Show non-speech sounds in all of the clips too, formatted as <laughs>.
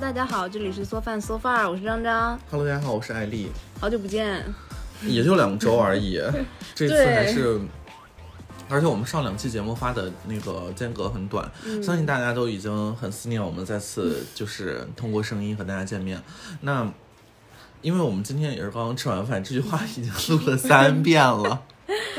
大家好，这里是缩饭 so far，我是张张，Hello，大家好，我是艾丽，好久不见。也就两周而已，<laughs> 这次还是，而且我们上两期节目发的那个间隔很短，嗯相信大家都已经很思念我们再次就是通过声音和大家见面。那因为我们今天也是刚刚吃完饭，这句话已经录了三遍了，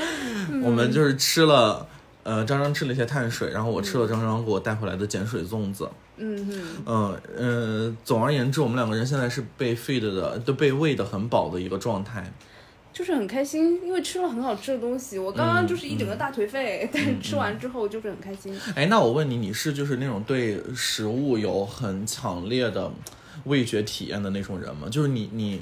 <laughs> 我们就是吃了。呃，张张吃了一些碳水，然后我吃了张张给我带回来的碱水粽子。嗯哼，嗯呃，总而言之，我们两个人现在是被 feed 的，都被喂的很饱的一个状态。就是很开心，因为吃了很好吃的东西。我刚刚嗯就是一整个大颓废，但是吃完之后就是很开心。哎，那我问你，你是就是那种对食物有很强烈的味觉体验的那种人吗？就是你你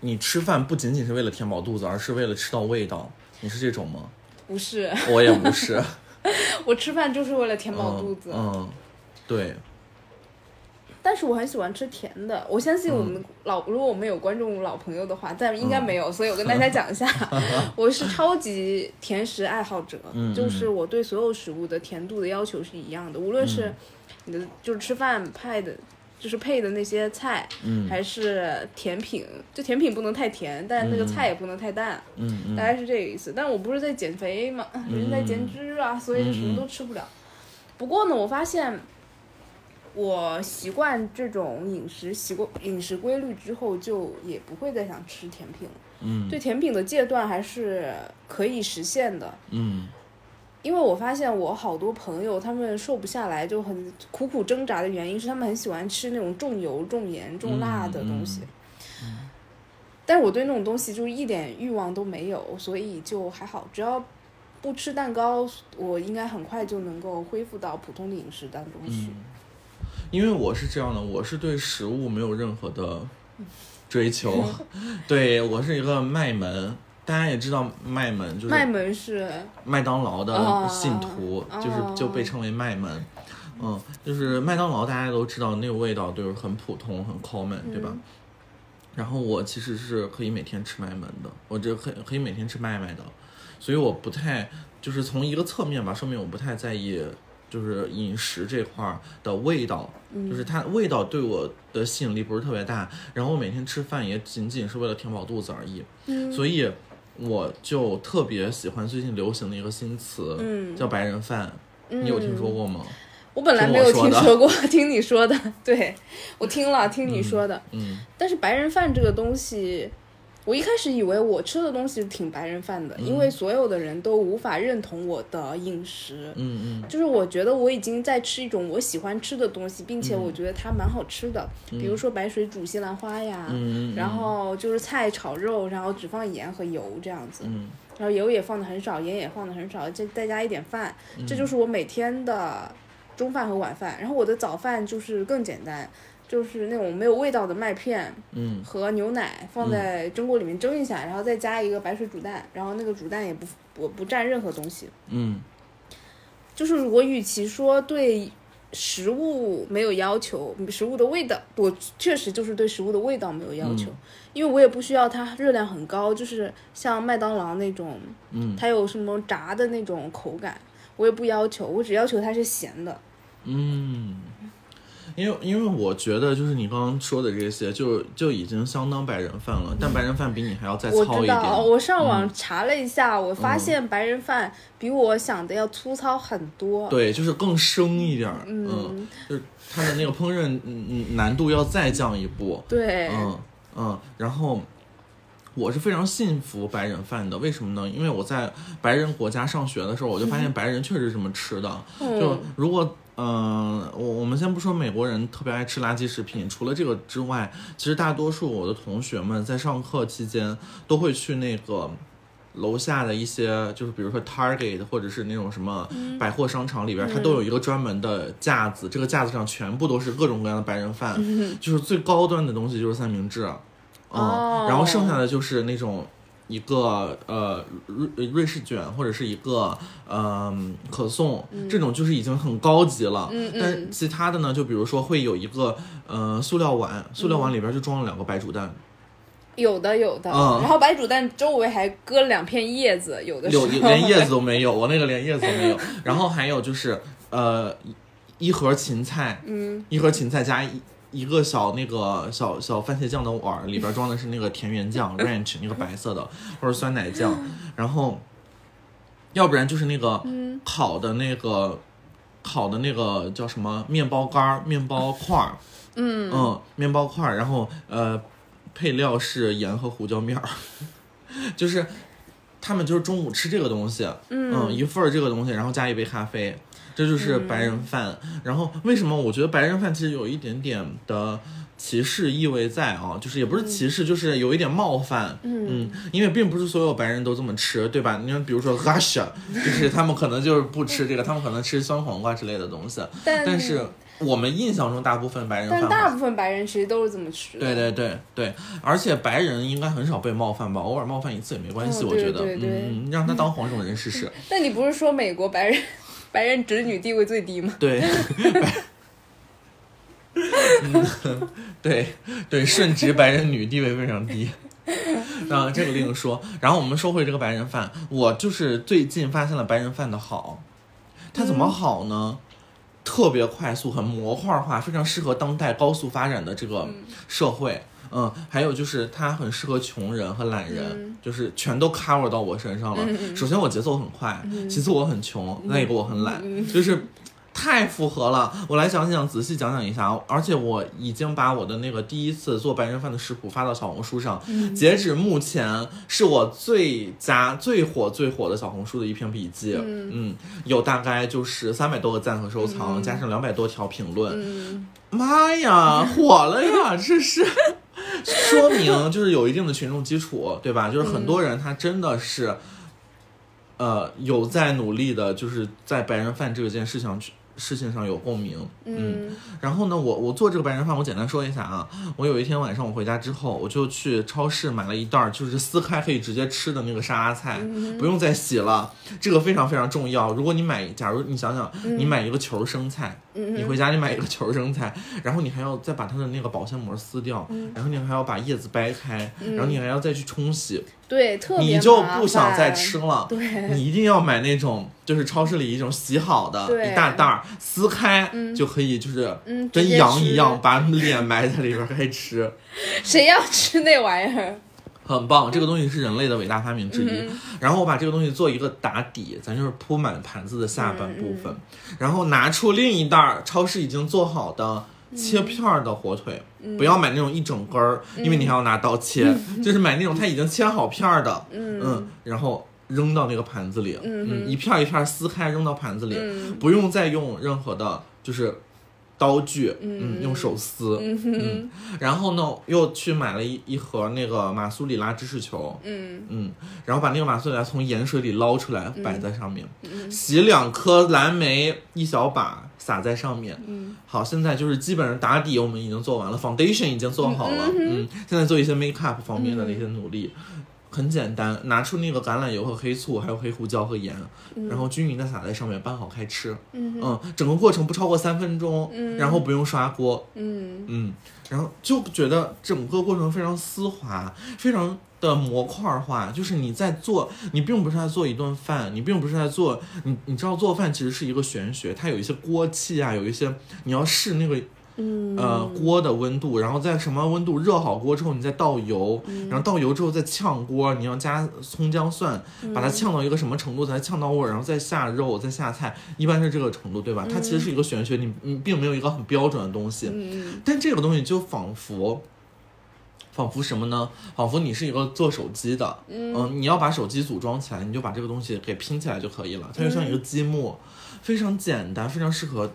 你吃饭不仅仅是为了填饱肚子，而是为了吃到味道，你是这种吗？不是，我也不是，<laughs> 我吃饭就是为了填饱肚子。嗯，嗯对，但是我很喜欢吃甜的。我相信我们老，如果我们有观众老朋友的话，但应该没有，所以我跟 <laughs> 大家讲一下，<laughs> 我是超级甜食爱好者，<laughs> 嗯就是我对所有食物的甜度的要求是一样的，无论是你的就是吃饭派的。就是配的那些菜，嗯。还是甜品，就甜品不能太甜，但那个菜也不能太淡，嗯嗯大概是这个意思。但我不是在减肥嘛，人家在减脂啊，所以就什么都吃不了。不过呢，我发现我习惯这种饮食习惯、饮食规律之后，就也不会再想吃甜品了。嗯对甜品的戒断还是可以实现的，嗯因为我发现我好多朋友他们瘦不下来，就很苦苦挣扎的原因是他们很喜欢吃那种重油、重盐、重辣的东西。嗯但是我对那种东西就一点欲望都没有，所以就还好，只要不吃蛋糕，我应该很快就能够恢复到普通的饮食当中去。嗯，因为我是这样的，我是对食物没有任何的追求，<laughs> 对我是一个卖门。大家也知道麦门就是麦门是麦当劳的哦信徒，哦就是就被称为麦门。嗯，就是麦当劳大家都知道那个味道就是很普通很 common，对吧？然后我其实是可以每天吃麦门的，我这可可以每天吃麦麦的，所以我不太就是从一个侧面吧，说明我不太在意就是饮食这块儿的味道，就是它味道对我的吸引力不是特别大，然后我每天吃饭也仅仅是为了填饱肚子而已，所以我就特别喜欢最近流行的一个新词，嗯。叫白人饭，你有听说过吗？我本来没有听说过，<laughs> 听你说的，对我听了，听你说的。嗯。但是白人饭这个东西，我一开始以为我吃的东西挺白人饭的，因为所有的人都无法认同我的饮食。嗯嗯。就是我觉得我已经在吃一种我喜欢吃的东西，并且我觉得它蛮好吃的，比如说白水煮西兰花呀，嗯嗯，然后就是菜炒肉，然后只放盐和油这样子，嗯。然后油也放的很少，盐也放的很少，再再加一点饭，嗯。这就是我每天的中饭和晚饭。然后我的早饭就是更简单，就是那种没有味道的麦片嗯。和牛奶放在蒸锅里面蒸一下，然后再加一个白水煮蛋，然后那个煮蛋也不不不蘸任何东西。嗯。就是我与其说对食物没有要求，食物的味道，我确实就是对食物的味道没有要求，因为我也不需要它热量很高，就是像麦当劳那种，嗯。它有什么炸的那种口感，我也不要求，我只要求它是咸的。嗯，因为因为我觉得就是你刚刚说的这些，就就已经相当白人饭了，但白人饭比你还要再糙一点。道，我上网查了一下，我发现白人饭比我想的要粗糙很多。对，就是更生一点儿，嗯，就是它的那个烹饪嗯嗯难度要再降一步，对，嗯嗯，然后我是非常信服白人饭的，为什么呢？因为我在白人国家上学的时候，我就发现白人确实这么吃的。就如果嗯、呃我我们先不说美国人特别爱吃垃圾食品，除了这个之外，其实大多数我的同学们在上课期间都会去那个。楼下的一些，就是比如说 Target 或者是那种什么百货商场里边，它都有一个专门的架子，这个架子上全部都是各种各样的白人饭，就是最高端的东西就是三明治，嗯，哦。然后剩下的就是那种一个呃瑞瑞士卷或者是一个嗯、可颂，这种就是已经很高级了。嗯嗯。但其他的呢，就比如说会有一个呃塑料碗，塑料碗里边就装了两个白煮蛋，有的有的，嗯。然后白煮蛋周围还搁了两片叶子，有的有 <laughs> 连叶子都没有，我那个连叶子都没有。然后还有就是呃一一盒芹菜，嗯，一盒芹菜加一一个小那个小小番茄酱的碗儿，里边装的是那个田园酱 <laughs> ranch 那个白色的，或者酸奶酱，然后要不然就是那个烤的那个烤的那个叫什么面包干儿、面包块儿，嗯。嗯，面包块儿，然后呃配料是盐和胡椒面儿，<laughs> 就是他们就是中午吃这个东西，嗯，一份儿这个东西，然后加一杯咖啡，这就是白人饭。然后为什么我觉得白人饭其实有一点点的歧视意味在啊？就是也不是歧视，就是有一点冒犯，嗯，因为并不是所有白人都这么吃，对吧？你看，比如说 Russia，<laughs> 就是他们可能就是不吃这个，他们可能吃酸黄瓜之类的东西，但但是我们印象中大部分白人饭但大部分白人其实都是这么吃的。对对对对，而且白人应该很少被冒犯吧？偶尔冒犯一次也没关系，嗯我觉得。对对对嗯，嗯让他当黄种人试试。<laughs> 那你不是说美国白人白人直女地位最低吗？对，<laughs> 嗯，对对，顺直白人女地位非常低。啊，这个另说。然后我们说回这个白人饭，我就是最近发现了白人饭的好，它怎么好呢？特别快速，很模块化，非常适合当代高速发展的这个社会。嗯，还有就是它很适合穷人和懒人，就是全都 cover 到我身上了。首先我节奏很快，其次我很穷，那一个我很懒，就是太符合了。我来讲讲，仔细讲讲一下。而且我已经把我的那个第一次做白人饭的食谱发到小红书上，截止目前是我最佳、最火、最火的小红书的一篇笔记。嗯，有大概就是三百多个赞和收藏，加上两百多条评论。妈呀，火了呀！这是说明就是有一定的群众基础，对吧？<laughs> 就是很多人他真的是，呃，有在努力的，就是在白人饭这件事情去事情上有共鸣。嗯，然后呢，我我做这个白人饭，我简单说一下啊。我有一天晚上我回家之后，我就去超市买了一袋儿，就是撕开可以直接吃的那个沙拉菜，不用再洗了。这个非常非常重要。如果你买，假如你想想，你买一个球生菜。你回家你买一个球生菜，然后你还要再把它的那个保鲜膜撕掉，然后你还要把叶子掰开，然后你还要再去冲洗，对，特别你就不想再吃了。对你一定要买那种就是超市里一种洗好的一大袋儿，撕开就可以，就是嗯跟羊一样把脸埋在里边儿开吃。谁要吃那玩意儿？很棒，这个东西是人类的伟大发明之一。嗯然后我把这个东西做一个打底，咱就是铺满盘子的下半部嗯分，然后拿出另一袋儿超市已经做好的切片儿的火腿，嗯。不要买那种一整根儿，因为你还要拿刀切，就是买那种它已经切好片儿的，嗯。然后。扔到那个盘子里，嗯，一片儿一片儿撕开扔到盘子里，嗯。不用再用任何的，就是刀具，嗯，用手撕，嗯，然后呢，又去买了一一盒那个马苏里拉芝士球，嗯。嗯，然后把那个马苏里拉从盐水里捞出来，摆在上面，洗两颗蓝莓一小把撒在上面，嗯，好，现在就是基本上打底我们已经做完了，foundation 已经做好了，嗯，现在做一些 make up 方面的那些努力。很简单，拿出那个橄榄油和黑醋，还有黑胡椒和盐，然后均匀的撒在上面，拌好开吃。嗯整个过程不超过三分钟，然后不用刷锅，嗯嗯，然后就觉得整个过程非常丝滑，非常的模块化。就是你在做，你并不是在做一顿饭，你并不是在做，你你知道做饭其实是一个玄学，它有一些锅气啊，有一些你要试那个。嗯呃，锅的温度，然后在什么温度热好锅之后，你再倒油，然后倒油之后再炝锅，你要加葱姜蒜，把它炝到一个什么程度才炝到味儿，然后再下肉，再下菜，一般是这个程度，对吧？它其实是一个玄学，你你并没有一个很标准的东西，嗯但这个东西就仿佛，仿佛什么呢？仿佛你是一个做手机的，嗯、你要把手机组装起来，你就把这个东西给拼起来就可以了。它就像一个积木，非常简单，非常适合，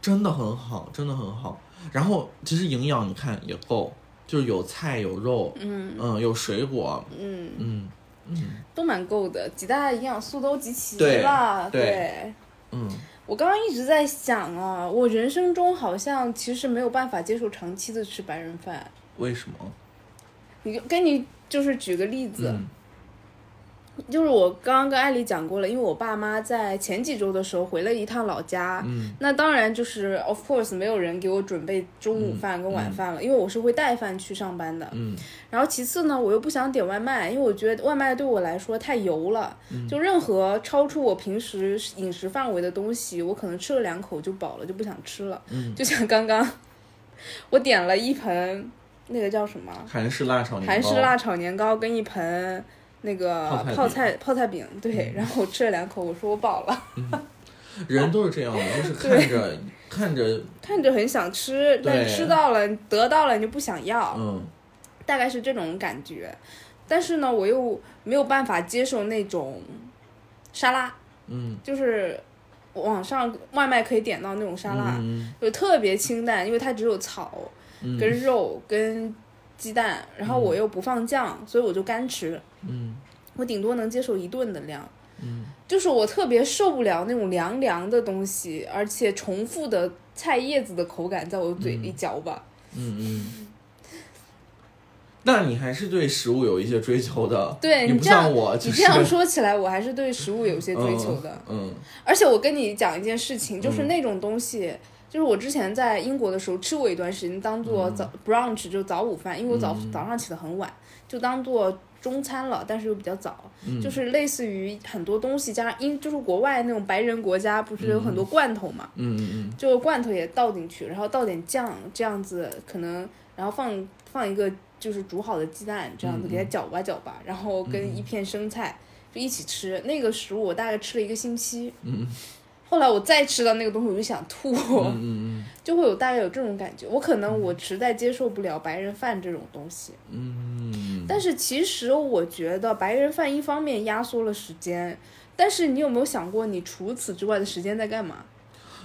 真的很好，真的很好。然后其实营养你看也够，就是有菜有肉，嗯有水果，嗯，嗯都蛮够的，几大营养素都集齐对了。对对，嗯，我刚刚一直在想啊，我人生中好像其实没有办法接受长期的吃白人饭。为什么？你跟你就是举个例子，嗯就是我刚刚跟艾丽讲过了，因为我爸妈在前几周的时候回了一趟老家，嗯那当然就是 of course 没有人给我准备中午饭跟晚饭了，因为我是会带饭去上班的。嗯然后其次呢，我又不想点外卖，因为我觉得外卖对我来说太油了，嗯就任何超出我平时饮食范围的东西，我可能吃了两口就饱了，就不想吃了。嗯就像刚刚我点了一盆那个叫什么韩式辣炒年糕，韩式辣炒年糕跟一盆那个泡菜泡菜饼，对，然后我吃了两口，我说我饱了，人都是这样的，<laughs> 就是看着看着，看着很想吃，但对。吃到了得到了你就不想要，嗯。大概是这种感觉。但是呢，我又没有办法接受那种沙拉，嗯。就是网上外卖可以点到那种沙拉，嗯。就特别清淡，因为它只有草嗯。跟肉跟鸡蛋，然后我又不放酱，所以我就干吃。嗯我顶多能接受一顿的量，嗯就是我特别受不了那种凉凉的东西，而且重复的菜叶子的口感在我嘴里嚼吧。嗯嗯。那你还是对食物有一些追求的，对你这样像我，就是你这样说起来，我还是对食物有些追求的。嗯而且我跟你讲一件事情，就是嗯那种东西，就是我之前在英国的时候吃过一段时间，当做早、brunch 就早午饭，因为我早、嗯。早上起得很晚，就当做中餐了，但是又比较早，嗯。就是类似于很多东西加上英，就是国外那种白人国家不是有很多罐头嘛，嗯嗯嗯。就罐头也倒进去，然后倒点酱，这样子可能，然后放放一个就是煮好的鸡蛋，这样子嗯给它搅吧搅吧，然后跟一片生菜就一起吃。那个食物我大概吃了一个星期，嗯 <laughs> 后来我再吃到那个东西我就想吐，<laughs> 嗯嗯就会有大概有这种感觉。我可能我实在接受不了白人饭这种东西，嗯嗯，但是其实我觉得白人饭一方面压缩了时间，但是你有没有想过，你除此之外的时间在干嘛？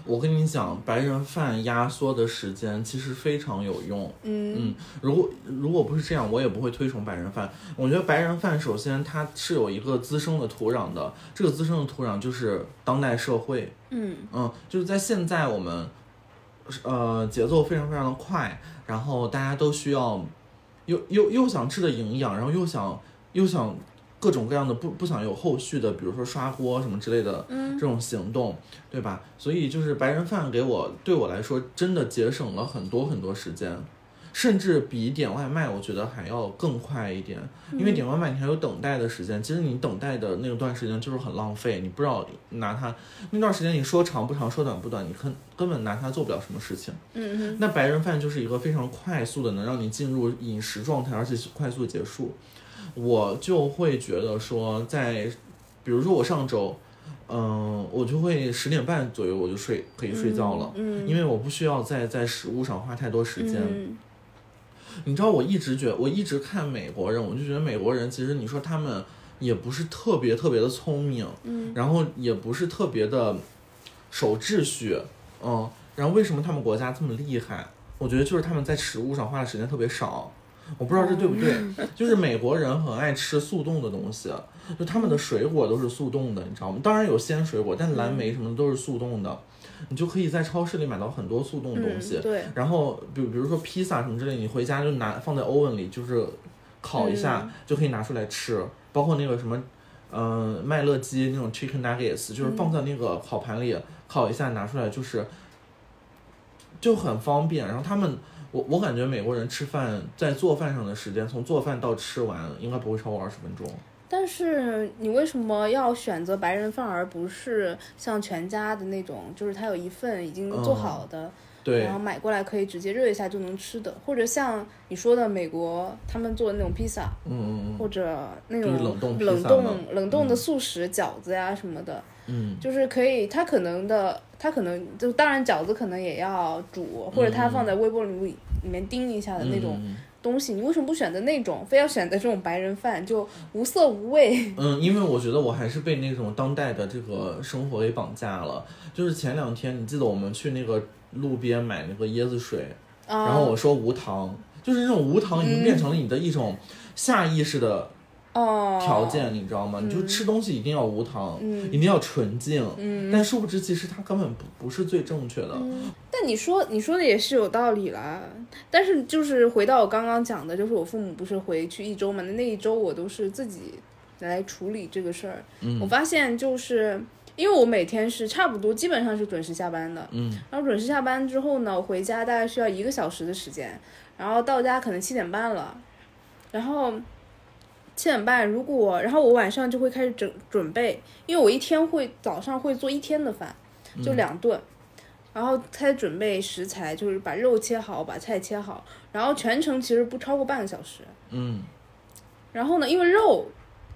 我跟你讲，白人饭压缩的时间其实非常有用。嗯嗯，如果如果不是这样，我也不会推崇白人饭。我觉得白人饭首先它是有一个滋生的土壤的，这个滋生的土壤就是当代社会。嗯嗯，就是在现在我们，呃，节奏非常非常的快，然后大家都需要，又又又想吃的营养，然后又想又想各种各样的不不想有后续的，比如说刷锅什么之类的嗯这种行动，对吧？所以就是白人饭给我对我来说真的节省了很多很多时间。甚至比点外卖，我觉得还要更快一点，因为点外卖你还有等待的时间，其实你等待的那段时间就是很浪费，你不知道拿它那段时间你说长不长，说短不短，你根根本拿它做不了什么事情。嗯嗯那白人饭就是一个非常快速的，能让你进入饮食状态，而且快速结束。我就会觉得说在，比如说我上周，嗯、我就会十点半左右我就睡，可以睡觉了，嗯，因为我不需要在在食物上花太多时间。嗯你知道，我一直觉我一直看美国人，我就觉得美国人其实你说他们也不是特别特别的聪明，嗯然后也不是特别的守秩序，嗯，然后为什么他们国家这么厉害？我觉得就是他们在食物上花的时间特别少，我不知道这对不对。<laughs> 就是美国人很爱吃速冻的东西，就他们的水果都是速冻的，你知道吗？当然有鲜水果，但蓝莓什么的都是速冻的，你就可以在超市里买到很多速冻东西。嗯、对，然后比比如说披萨什么之类，你回家就拿放在 oven 里，就是烤一下、就可以拿出来吃。包括那个什么，嗯、麦乐鸡那种 chicken nuggets，就是放在那个烤盘里、烤一下拿出来，就是就很方便。然后他们，我我感觉美国人吃饭在做饭上的时间，从做饭到吃完应该不会超过二十分钟。但是你为什么要选择白人饭，而不是像全家的那种，就是他有一份已经做好的，对。然后买过来可以直接热一下就能吃的，或者像你说的美国他们做的那种披萨，嗯嗯或者那种冷冻冷冻冷冻的速食饺子呀什么的，嗯。就是可以，它可能的，它可能就当然饺子可能也要煮，或者它放在微波炉里里面叮一下的那种嗯。东西，你为什么不选择那种，非要选择这种白人饭，就无色无味？嗯，因为我觉得我还是被那种当代的这个生活给绑架了。就是前两天，你记得我们去那个路边买那个椰子水，啊，然后我说无糖，就是那种无糖已经变成了你的一种下意识的哦条件，你知道吗？你就吃东西一定要无糖，嗯一定要纯净。嗯但殊不知，其实它根本不不是最正确的。但你说你说的也是有道理啦，但是就是回到我刚刚讲的，就是我父母不是回去一周嘛，那那一周我都是自己来处理这个事儿。嗯我发现就是因为我每天是差不多基本上是准时下班的，嗯。然后准时下班之后呢，我回家大概需要一个小时的时间，然后到家可能七点半了，然后七点半如果，然后我晚上就会开始整准备，因为我一天会早上会做一天的饭，就两顿。然后开始准备食材，就是把肉切好，把菜切好，然后全程其实不超过半个小时。嗯。然后呢，因为肉，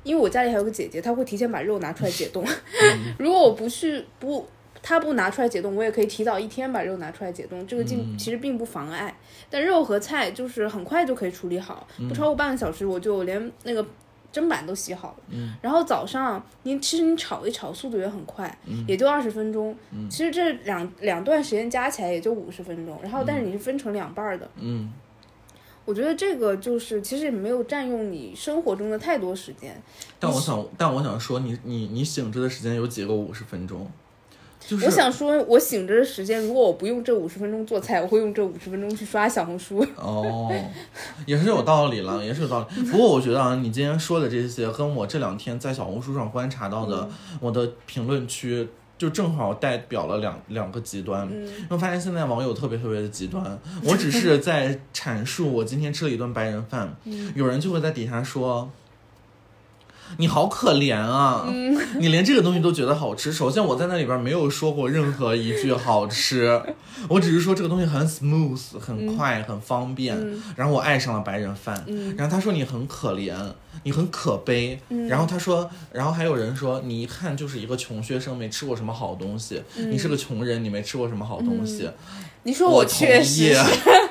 因为我家里还有个姐姐，她会提前把肉拿出来解冻。嗯。<laughs> 如果我不去不，她不拿出来解冻，我也可以提早一天把肉拿出来解冻，这个嗯。并其实并不妨碍。但肉和菜就是很快就可以处理好，嗯。不超过半个小时，我就连那个。砧板都洗好了，嗯。然后早上你其实你炒一炒，速度也很快，嗯。也就二十分钟。其实这两两段时间加起来也就五十分钟，然后但是你是分成两半儿的，嗯我觉得这个就是其实也没有占用你生活中的太多时间。但我想，但我想说你，你你醒着的时间有几个五十分钟？就是我想说，我醒着的时间，如果我不用这五十分钟做菜，我会用这五十分钟去刷小红书。<laughs> 哦，也是有道理了，也是有道理。不过我觉得啊，你今天说的这些，跟我这两天在小红书上观察到的，我的评论区就正好代表了两两个极端。我发现现在网友特别特别的极端，我只是在阐述我今天吃了一顿白人饭，嗯有人就会在底下说。你好可怜啊！嗯你连这个东西都觉得好吃。首先，我在那里边没有说过任何一句好吃，<laughs> 我只是说这个东西很 smooth、很快、很方便。嗯然后我爱上了白人饭。然后他说你很可怜，你很可悲。嗯然后他说，然后还有人说你一看就是一个穷学生，没吃过什么好东西。你是个穷人，你没吃过什么好东西。你说我确实同意是，<laughs>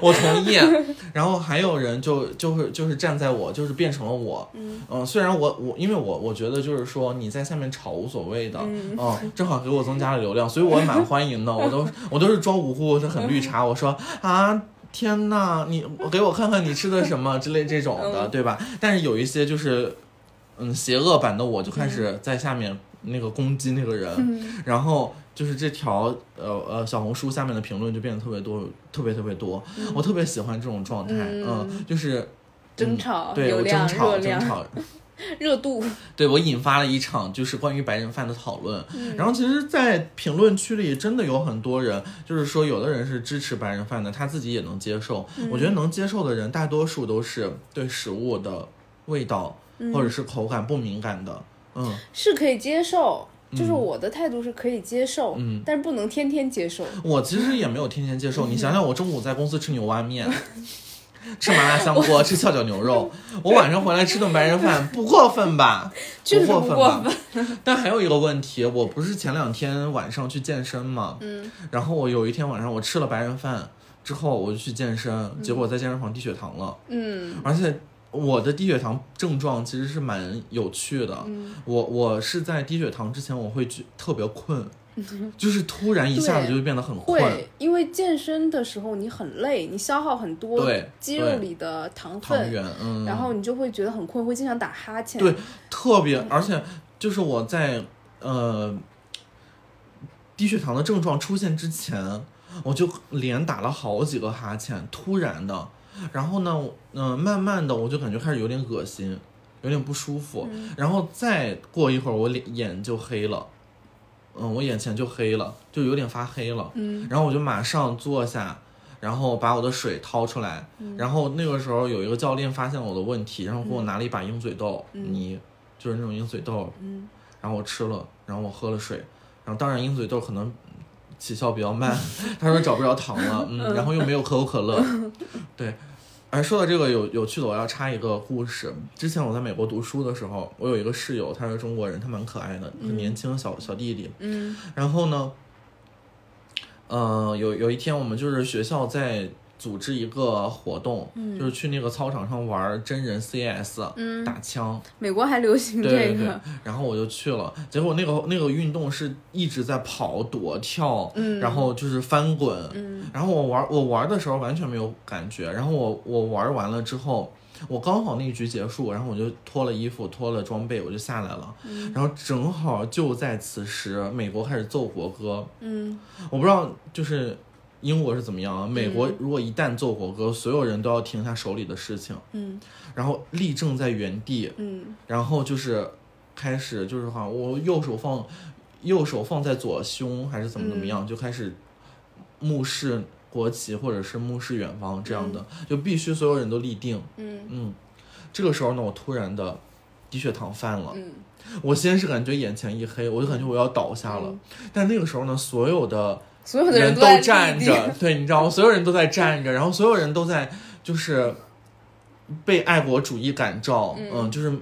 我同意。<laughs> 然后还有人就就是就是站在我，就是变成了我。嗯虽然我我因为我我觉得就是说你在下面吵无所谓的，嗯，正好给我增加了流量，所以我也蛮欢迎的。我都我都是装无辜，是很绿茶。我说啊。天呐，你给我看看你吃的什么之类这种的，对吧？但是有一些就是，嗯，邪恶版的我就开始在下面那个攻击那个人，然后就是这条呃呃小红书下面的评论就变得特别多，特别特别多。我特别喜欢这种状态，嗯，就是争吵、对我、争吵、争吵，热度。对我引发了一场就是关于白人饭的讨论。嗯然后其实，在评论区里真的有很多人，就是说有的人是支持白人饭的，他自己也能接受。嗯我觉得能接受的人，大多数都是对食物的味道或者是口感不敏感的。嗯，是可以接受，就是我的态度是可以接受，嗯但是不能天天接受。我其实也没有天天接受。你想想，我中午在公司吃牛蛙面。<laughs> 吃麻辣香锅，吃翘脚牛肉，我晚上回来吃顿白人饭，不过分吧？不过吧？<laughs> 但还有一个问题，我不是前两天晚上去健身嘛，嗯，然后我有一天晚上我吃了白人饭之后，我就去健身，嗯结果在健身房低血糖了，嗯而且我的低血糖症状其实是蛮有趣的，嗯我我是在低血糖之前我会觉特别困，<laughs> 就是突然一下子就会变得很困，会，因为健身的时候你很累，你消耗很多对肌肉里的糖分，糖原，嗯，然后你就会觉得很困，会经常打哈欠。对，特别，而且就是我在呃低血糖的症状出现之前，我就连打了好几个哈欠，突然的，然后呢，嗯、慢慢的我就感觉开始有点恶心，有点不舒服，然后再过一会儿，我脸眼就黑了。嗯，我眼前就黑了，就有点发黑了。嗯，然后我就马上坐下，然后把我的水掏出来，然后那个时候有一个教练发现了我的问题，然后给我拿了一把鹰嘴豆泥，就是那种鹰嘴豆，嗯，然后我吃了，然后我喝了水，然后当然鹰嘴豆可能起效比较慢，他说找不着糖了，嗯，然后又没有可口可乐，对。哎，说到这个有有趣的，我要插一个故事。之前我在美国读书的时候，我有一个室友，他是中国人，他蛮可爱的，很年轻小小弟弟。嗯然后呢，呃，有有一天我们就是学校在组织一个活动，就是去那个操场上玩真人 CS，、嗯，打枪。美国还流行对这对对。个，，然后我就去了，结果那个那个运动是一直在跑、躲、跳，嗯。然后就是翻滚，嗯。然后我玩我玩的时候完全没有感觉，然后我我玩完了之后，我刚好那一局结束，然后我就脱了衣服、脱了装备，我就下来了，嗯。然后正好就在此时，美国开始奏国歌，嗯。我不知道就是英国是怎么样啊？美国如果一旦奏国歌，所有人都要停下手里的事情，嗯。然后立正在原地，嗯。然后就是开始就是哈我右手放右手放在左胸还是怎么怎么样，就开始目视国旗或者是目视远方这样的，就必须所有人都立定。嗯。嗯，这个时候呢，我突然的低血糖犯了，嗯。我先是感觉眼前一黑，我就感觉我要倒下了，但那个时候呢，所有的所有的人都站着，对，你知道吗？所有人都在站着，然后所有人都在就是被爱国主义感召，嗯，就是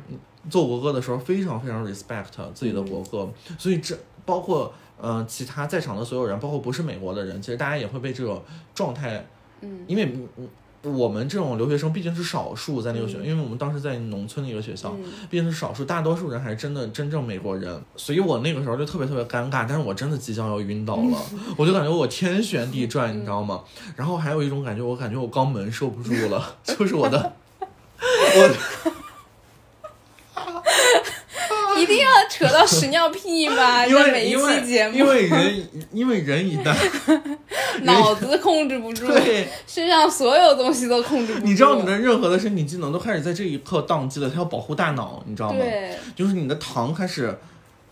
做国歌的时候非常非常 respect 自己的国歌，所以这包括呃其他在场的所有人，包括不是美国的人，其实大家也会被这种状态，嗯，因为我们这种留学生毕竟是少数，在那个学，因为我们当时在农村的一个学校，毕竟是少数，大多数人还是真的真正美国人，所以我那个时候就特别特别尴尬，但是我真的即将要晕倒了，<laughs> 我就感觉我天旋地转，你知道吗？然后还有一种感觉，我感觉我肛门受不住了，<laughs> 就是我的，<laughs> 我。一定要扯到屎尿屁吧？<laughs> 因为每一期节目，因为人因为人一旦 <laughs> 脑子控制不住，对身上所有东西都控制不住。你知道你的任何的身体机能都开始在这一刻宕机了，它要保护大脑，你知道吗？对，就是你的糖开始。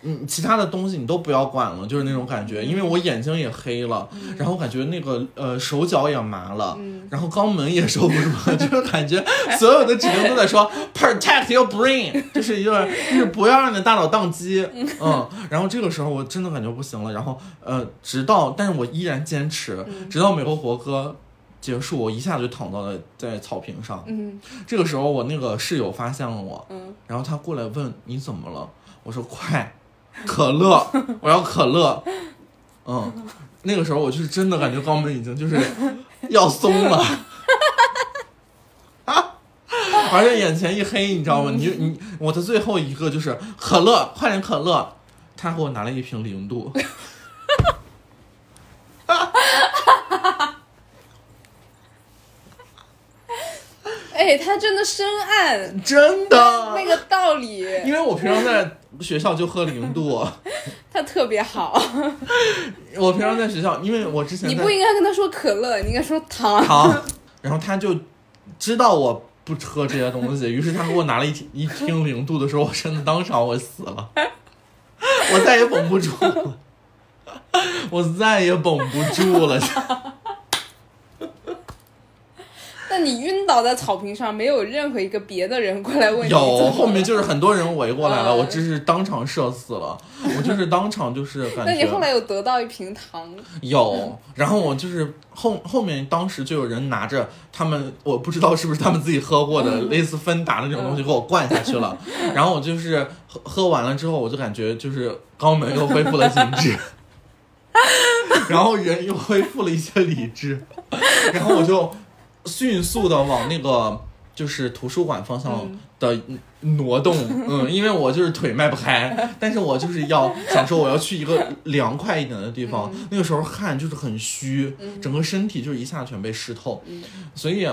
嗯，其他的东西你都不要管了，就是那种感觉，因为我眼睛也黑了，然后感觉那个呃手脚也麻了，然后肛门也受不住了，<laughs> 就是感觉所有的指令都在说 <laughs> protect your brain，就是就是 <laughs> 就是不要让你的大脑宕机，嗯，然后这个时候我真的感觉不行了，然后呃直到，但是我依然坚持，直到美国国歌结束，我一下子就躺到了在草坪上，嗯，这个时候我那个室友发现了我，嗯，然后他过来问你怎么了，我说快。可乐，<laughs> 我要可乐。嗯，那个时候我就是真的感觉肛门已经就是 <laughs> 要松了，<laughs> 啊，而且眼前一黑，你知道吗？你你我的最后一个就是可乐，快点可乐。他给我拿了一瓶零度。哎，他真的深谙，真的那个道理。因为我平常在学校就喝零度，<laughs> 他特别好。<laughs> 我平常在学校，因为我之前你不应该跟他说可乐，你应该说糖。<laughs> 糖，然后他就知道我不喝这些东西，于是他给我拿了一一听零度的时候，我真的当场我死了，我再也绷不住了，我再也绷不住了。那你晕倒在草坪上，没有任何一个别的人过来问你？有，后面就是很多人围过来了，我真是当场社死了，我就是当场就是感觉。那你后来有得到一瓶糖？有，然后我就是后后面当时就有人拿着他们，我不知道是不是他们自己喝过的类似芬达的这种东西给我灌下去了，<laughs> 然后我就是喝喝完了之后，我就感觉就是肛门又恢复了紧致，<laughs> 然后人又恢复了一些理智，然后我就。迅速的往那个就是图书馆方向的挪动，嗯，<laughs> 因为我就是腿迈不开，但是我就是要想说我要去一个凉快一点的地方。那个时候汗就是很虚，整个身体就是一下全被湿透，所以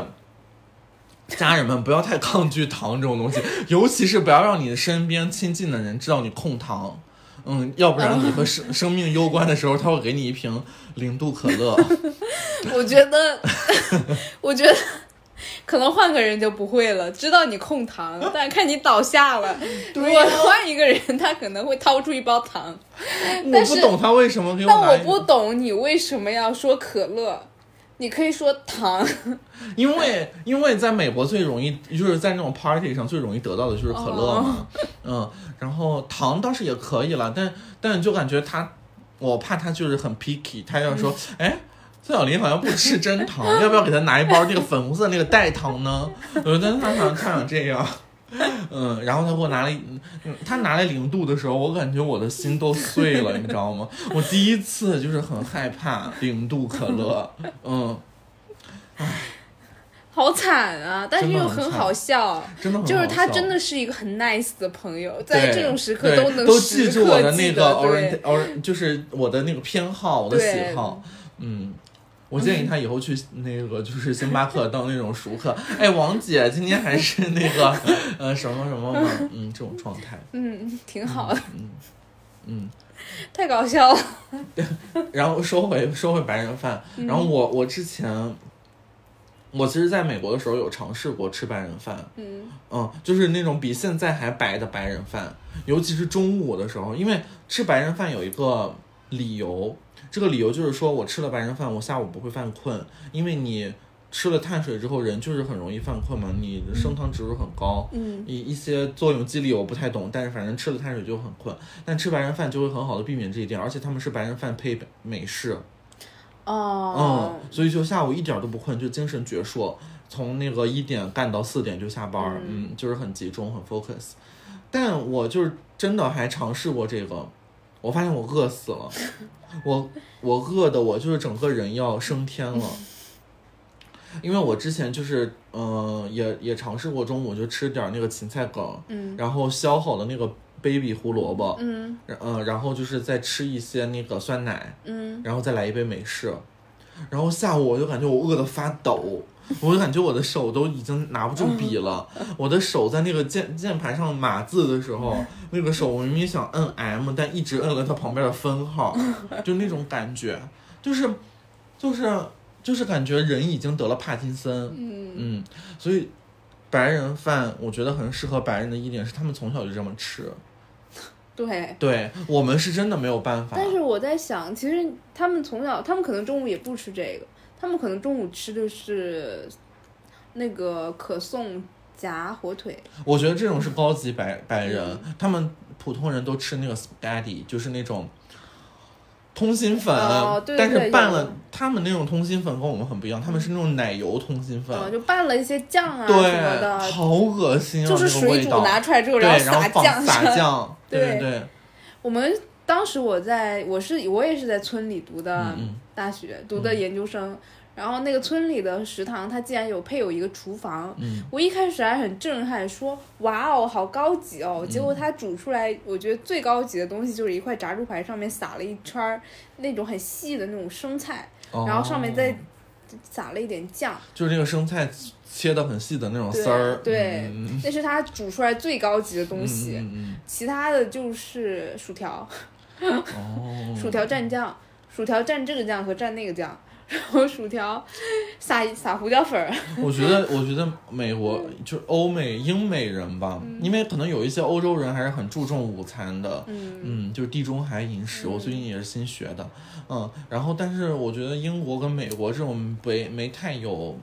家人们不要太抗拒糖这种东西，尤其是不要让你的身边亲近的人知道你控糖。嗯，要不然你和生生命攸关的时候，他会给你一瓶零度可乐。<laughs> 我觉得，<laughs> 我觉得可能换个人就不会了，知道你控糖，<laughs> 但看你倒下了。如果换一个人，他可能会掏出一包糖。我不懂他为什么给我但我不懂你为什么要说可乐。你可以说糖，<laughs> 因为因为在美国最容易就是在那种 party 上最容易得到的就是可乐嘛，嗯，然后糖倒是也可以了，但但就感觉他，我怕他就是很 picky，他要说，哎，孙小林好像不吃真糖，<laughs> 要不要给他拿一包那个粉红色那个代糖呢？我觉得他想他想这样。嗯，然后他给我拿了，他拿来零度的时候，我感觉我的心都碎了，你知道吗？我第一次就是很害怕零度可乐，嗯，唉，好惨啊！但是又很好笑，真的，就是他真的是一个很 nice 的朋友，在这种时刻都能都记住我的那个 or 就是我的那个偏好，我的喜好，嗯。我建议他以后去那个就是星巴克当那种熟客。哎，王姐，今天还是那个呃什么什么吗？嗯，这种状态。嗯，挺好的。嗯嗯，太搞笑了。然后说回说回白人饭，然后我我之前，我其实在美国的时候有尝试过吃白人饭。嗯嗯，就是那种比现在还白的白人饭，尤其是中午的时候，因为吃白人饭有一个理由。这个理由就是说，我吃了白人饭，我下午不会犯困，因为你吃了碳水之后，人就是很容易犯困嘛，你升糖指数很高，嗯，一一些作用机理我不太懂，但是反正吃了碳水就很困，但吃白人饭就会很好的避免这一点，而且他们是白人饭配美式，哦，嗯，所以就下午一点儿都不困，就精神矍铄，从那个一点干到四点就下班儿，嗯，就是很集中很 focus。但我就是真的还尝试过这个，我发现我饿死了，我我饿的我就是整个人要升天了。因为我之前就是，嗯、也也尝试过中午就吃点儿那个芹菜梗，嗯。然后削好的那个 baby 胡萝卜，嗯。嗯、然后就是再吃一些那个酸奶，嗯，然后再来一杯美式，然后下午我就感觉我饿的发抖，我就感觉我的手都已经拿不住笔了，我的手在那个键键盘上码字的时候，那个手我明明想摁 M，但一直摁了它旁边的分号，<laughs> 就那种感觉，就是就是就是感觉人已经得了帕金森，嗯。嗯，所以白人饭我觉得很适合白人的一点是他们从小就这么吃，<laughs> 对。对我们是真的没有办法，但是我在想，其实他们从小，他们可能中午也不吃这个，他们可能中午吃的是那个可颂夹火腿。我觉得这种是高级白白人，他们普通人都吃那个 spaghetti，就是那种通心粉，哦对但对是拌了他们那种通心粉跟我们很不一样，他们是那种奶油通心粉，嗯，就拌了一些酱啊什么对，的，好恶心啊，就是那个水煮拿出来之后，然后放撒酱撒。酱，对对对，我们当时我在我是我也是在村里读的大学，读的研究生。然后那个村里的食堂，它竟然有配有一个厨房，嗯我一开始还很震撼，说哇哦，好高级哦。结果它煮出来，我觉得最高级的东西就是一块炸猪排，上面撒了一圈儿那种很细的那种生菜，然后上面再哦撒了一点酱，就是那个生菜切的很细的那种丝儿，对嗯那是它煮出来最高级的东西。其他的就是薯条，哦，薯条蘸酱，薯条蘸这个酱和蘸那个酱，然后薯条 <laughs> 撒撒胡椒粉儿。我觉得，我觉得美国就是欧美英美人吧，因为可能有一些欧洲人还是很注重午餐的，嗯嗯，就是地中海饮食，我最近也是新学的，嗯，然后但是我觉得英国跟美国这种没没太有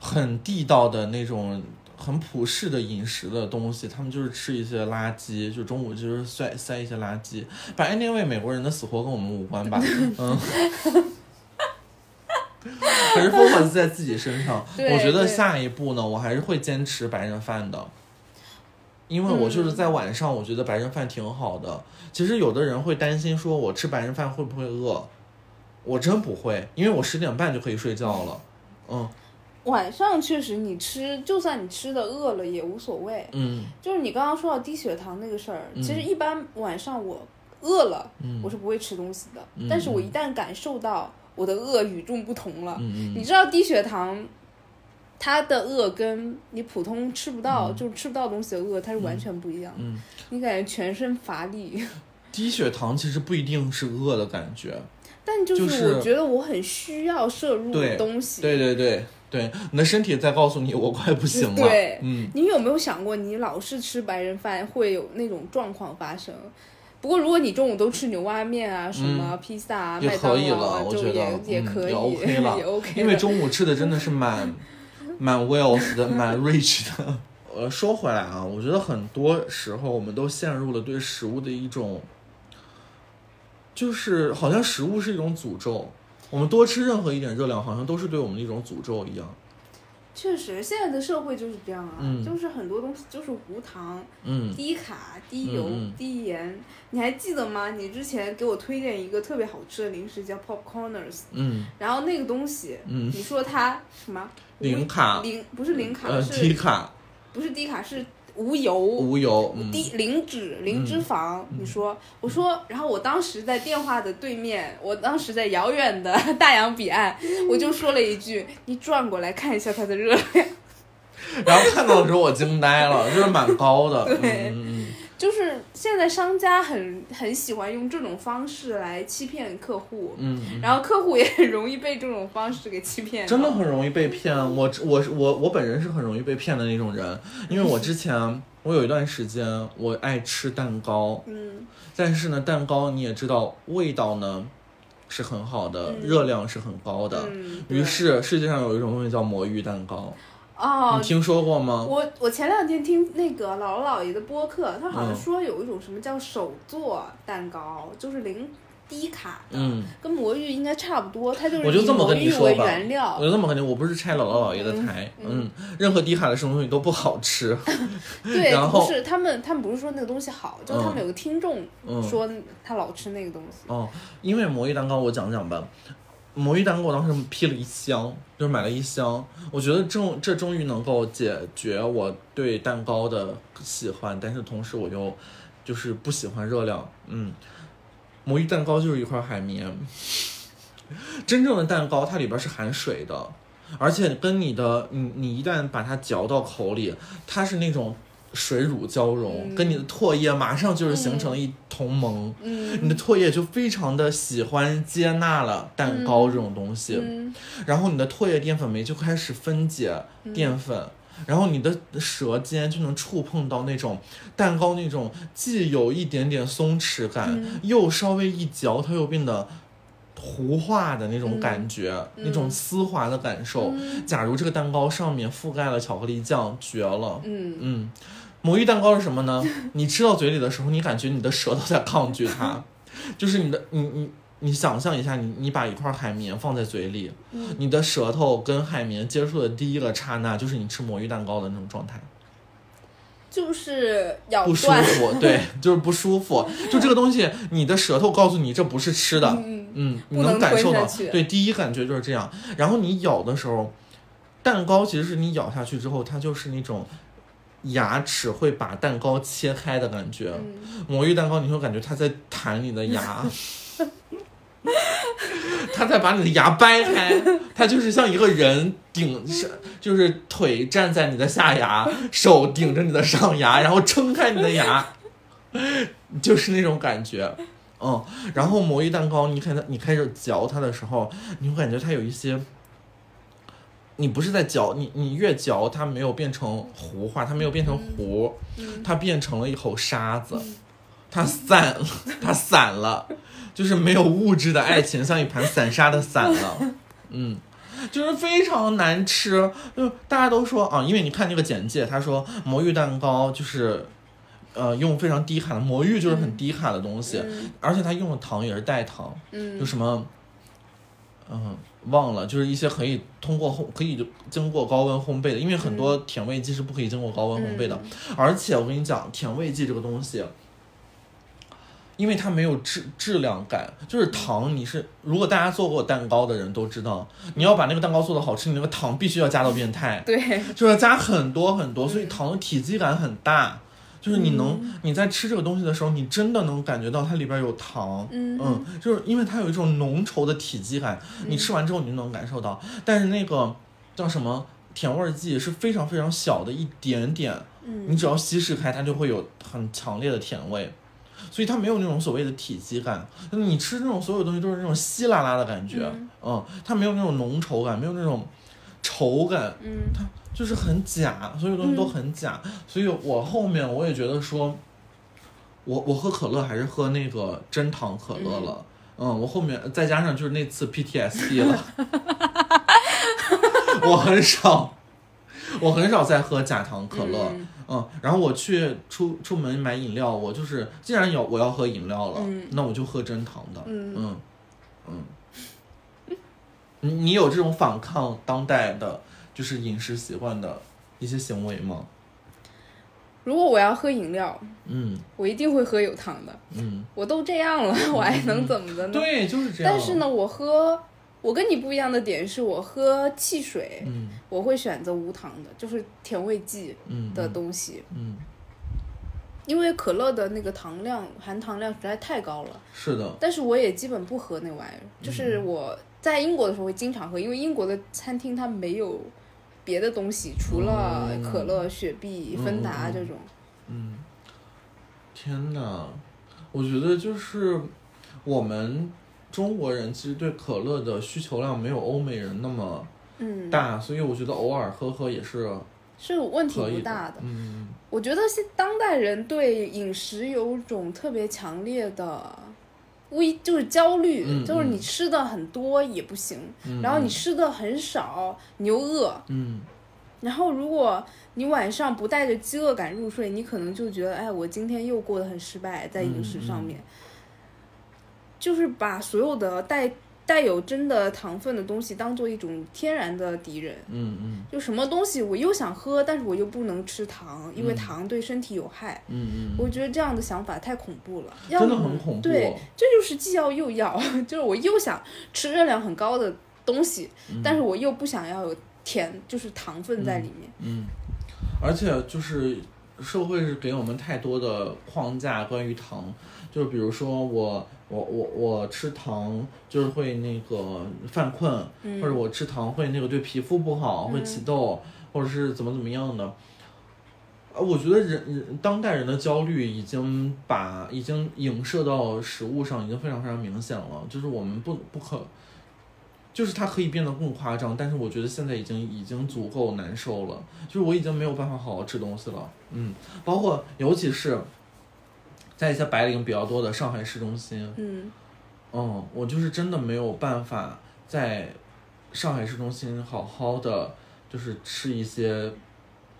很地道的那种。很普世的饮食的东西，他们就是吃一些垃圾，就中午就是塞塞一些垃圾。反正那位美国人的死活跟我们无关吧，<laughs> 嗯，<laughs> 可是 focus 在自己身上。我觉得下一步呢，我还是会坚持白人饭的，因为我就是在晚上，我觉得白人饭挺好的。其实有的人会担心说，我吃白人饭会不会饿？我真不会，因为我十点半就可以睡觉了。嗯晚上确实你吃，就算你吃的饿了也无所谓。嗯就是你刚刚说到低血糖那个事儿，嗯其实一般晚上我饿了，嗯我是不会吃东西的。嗯但是我一旦感受到我的饿与众不同了，你知道低血糖，它的饿跟你普通吃不到，就是吃不到东西的饿，它是完全不一样。嗯，你感觉全身乏力，低血糖其实不一定是饿的感觉。但就就是是我觉得我很需要摄入东西。对对对对，你的身体在告诉你我快不行了。对嗯，你有没有想过，你老是吃白人饭会有那种状况发生？不过如果你中午都吃牛蛙面啊、什么披萨啊、也麦当可以劳啊，了，我就觉得也可以，也 <laughs> OK 了，也 OK 因为中午吃的真的是蛮 <laughs> 蛮 wealth 的，蛮 rich 的。<laughs> 呃，说回来啊，我觉得很多时候我们都陷入了对食物的一种，就是好像食物是一种诅咒，我们多吃任何一点热量，好像都是对我们的一种诅咒一样。确实，现在的社会就是这样啊，嗯就是很多东西就是无糖、嗯低卡、低油、低盐。你还记得吗？你之前给我推荐一个特别好吃的零食，叫 Popcorners，嗯然后那个东西，嗯，你说它什么？零卡零不是零卡，呃是低卡不是低卡是无油。无油，嗯低零脂零脂肪，你说，我说，然后我当时在电话的对面，我当时在遥远的大洋彼岸，我就说了一句：“你转过来看一下它的热量。<laughs> 然后看到的时候我惊呆了，<laughs> 就是蛮高的。对嗯嗯”就是现在商家很很喜欢用这种方式来欺骗客户，嗯嗯。然后客户也很容易被这种方式给欺骗。真的很容易被骗。我我我我本人是很容易被骗的那种人，因为我之前我有一段时间我爱吃蛋糕，嗯但是呢，蛋糕你也知道味道呢是很好的，嗯热量是很高的。嗯，于是世界上有一种东西叫魔芋蛋糕，哦你，听说过吗？我我前两天听那个姥姥姥爷的播客，他好像嗯说有一种什么叫手做蛋糕，就是零低卡的，嗯，跟魔芋应该差不多，它就是我就这么跟你以魔芋为说吧原料我。就这么肯定，我不是拆姥姥姥爷的台，嗯，任何低卡的什么东西都不好吃，<laughs> <laughs> 对，然后不是他们，他们不是说那个东西好，就是他们有个听众嗯，说他老吃那个东西。哦，因为魔芋蛋糕我讲讲吧，魔芋蛋糕我当时批了一箱，就是买了一箱，我觉得终这终于能够解决我对蛋糕的喜欢，但是同时我又就是不喜欢热量，嗯，魔芋蛋糕就是一块海绵，真正的蛋糕它里边是含水的。而且跟你的你你一旦把它嚼到口里，它是那种水乳交融，嗯。跟你的唾液马上就是形成了一同盟。嗯。你的唾液就非常的喜欢接纳了蛋糕这种东西，嗯。然后你的唾液淀粉酶就开始分解淀粉，然后你的舌尖就能触碰到那种蛋糕那种既有一点点松弛感，又稍微一嚼它又变得糊化的那种感觉，那种丝滑的感受。假如这个蛋糕上面覆盖了巧克力酱，绝了。嗯。嗯，魔芋蛋糕是什么呢？<laughs> 你吃到嘴里的时候，你感觉你的舌头在抗拒它，就是你的你你你想象一下，你你把一块海绵放在嘴里，你的舌头跟海绵接触的第一个刹那，就是你吃魔芋蛋糕的那种状态，就是咬不舒。服，<laughs> 对，就是不舒服。就这个东西，你的舌头告诉你这不是吃的，嗯嗯，你能感受到，对，第一感觉就是这样。然后你咬的时候，蛋糕其实是你咬下去之后，它就是那种牙齿会把蛋糕切开的感觉。嗯魔芋蛋糕，你会感觉它在弹你的牙，<laughs> <laughs> 它在把你的牙掰开，他就是像一个人顶上，就是腿站在你的下牙，手顶着你的上牙，然后撑开你的牙，<laughs> 就是那种感觉。嗯，然后魔芋蛋糕，你看它，你开始嚼它的时候，你会感觉它有一些，你不是在嚼，你你越嚼它没有变成糊化，它没有变成糊，它变成了一口沙子，它散了，它散了，就是没有物质的爱情像一盘散沙的散了，<laughs> 嗯。就是非常难吃，就大家都说啊，因为你看那个简介，他说魔芋蛋糕就是，呃，用非常低卡的魔芋就是很低卡的东西，而且它用的糖也是代糖，嗯就什么，嗯，忘了，就是一些可以通过烘，可以经过高温烘焙的，因为很多甜味剂是不可以经过高温烘焙的。而且我跟你讲，甜味剂这个东西，因为它没有质质量感，就是糖，你是如果大家做过蛋糕的人都知道，你要把那个蛋糕做的好吃，你那个糖必须要加到变态。对，就是要加很多很多，所以糖的体积感很大。就是你能、你在吃这个东西的时候，你真的能感觉到它里边有糖，嗯就是因为它有一种浓稠的体积感，你吃完之后你就能感受到。但是那个叫什么甜味剂是非常非常小的一点点，嗯你只要稀释开，它就会有很强烈的甜味。所以它没有那种所谓的体积感，你吃那种所有东西都是那种稀拉拉的感觉，嗯。它没有那种浓稠感，没有那种稠感，嗯。就是很假，所有东西都很假，所以我后面我也觉得说，我我喝可乐还是喝那个真糖可乐了，嗯。我后面再加上就是那次 PTSD 了，<laughs> 我很少，我很少再喝假糖可乐，嗯嗯，然后我去出出门买饮料，我就是既然有我要喝饮料了，嗯那我就喝真糖的，嗯嗯嗯，你你有这种反抗当代的，就是饮食习惯的一些行为吗？如果我要喝饮料，嗯我一定会喝有糖的。嗯，我都这样了，我还能怎么的呢？对，就是这样。但是，呢，我喝，我跟你不一样的点是我喝汽水，嗯。我会选择无糖的，就是甜味剂嗯的东西，嗯，因为可乐的那个糖量含糖量实在太高了。是的，但是我也基本不喝那玩意儿，就是嗯我在英国的时候会经常喝，因为英国的餐厅它没有别的东西，除了嗯。可乐、雪碧、芬达这种。嗯，天哪，我觉得就是我们中国人其实对可乐的需求量没有欧美人那么嗯，大，所以我觉得偶尔喝喝也是是问题不大的。嗯我觉得是当代人对饮食有种特别强烈的危，就是焦虑，嗯就是你嗯吃的很多也不行，嗯，然后你吃的很少，你又饿，嗯。然后如果你晚上不带着饥饿感入睡，你可能就觉得，哎，我今天又过得很失败，在饮食上面。就是把所有的带带有真的糖分的东西当做一种天然的敌人。嗯嗯就什么东西我又想喝，但是我又不能吃糖，因为嗯糖对身体有害。嗯嗯，我觉得这样的想法太恐怖了，要真的很恐怖。对，这就是既要又要，就是我又想吃热量很高的东西，但是我又不想要有甜，就是糖分在里面。嗯，而且就是社会是给我们太多的框架关于糖，就比如说我我我我吃糖就是会那个犯困，或者我吃糖会那个对皮肤不好，会起痘，或者是怎么怎么样的。呃，我觉得人人当代人的焦虑已经把已经影射到食物上，已经非常非常明显了。就是我们不不可，就是它可以变得更夸张，但是我觉得现在已经已经足够难受了。就是我已经没有办法好好吃东西了。嗯，包括尤其是在一些白领比较多的上海市中心，嗯嗯，我就是真的没有办法在上海市中心好好的就是吃一些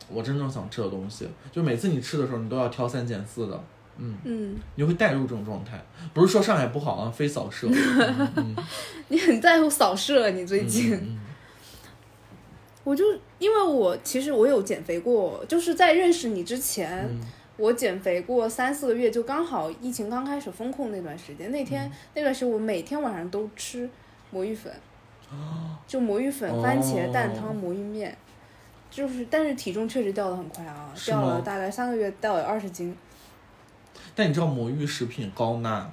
我真正想吃的东西。就每次你吃的时候，你都要挑三拣四的，嗯，嗯，你会带入这种状态。不是说上海不好啊，非扫射。<laughs> 嗯 <laughs> 你很在乎扫射，你最近。嗯我就因为我其实我有减肥过，就是在认识你之前，嗯我减肥过三四个月，就刚好疫情刚开始封控那段时间，那嗯。天、那段时间我每天晚上都吃魔芋粉，就魔芋粉、哦番茄蛋汤、魔芋面，就是但是体重确实掉的很快啊，掉了大概三个月掉了二十斤，但你知道魔芋食品高钠、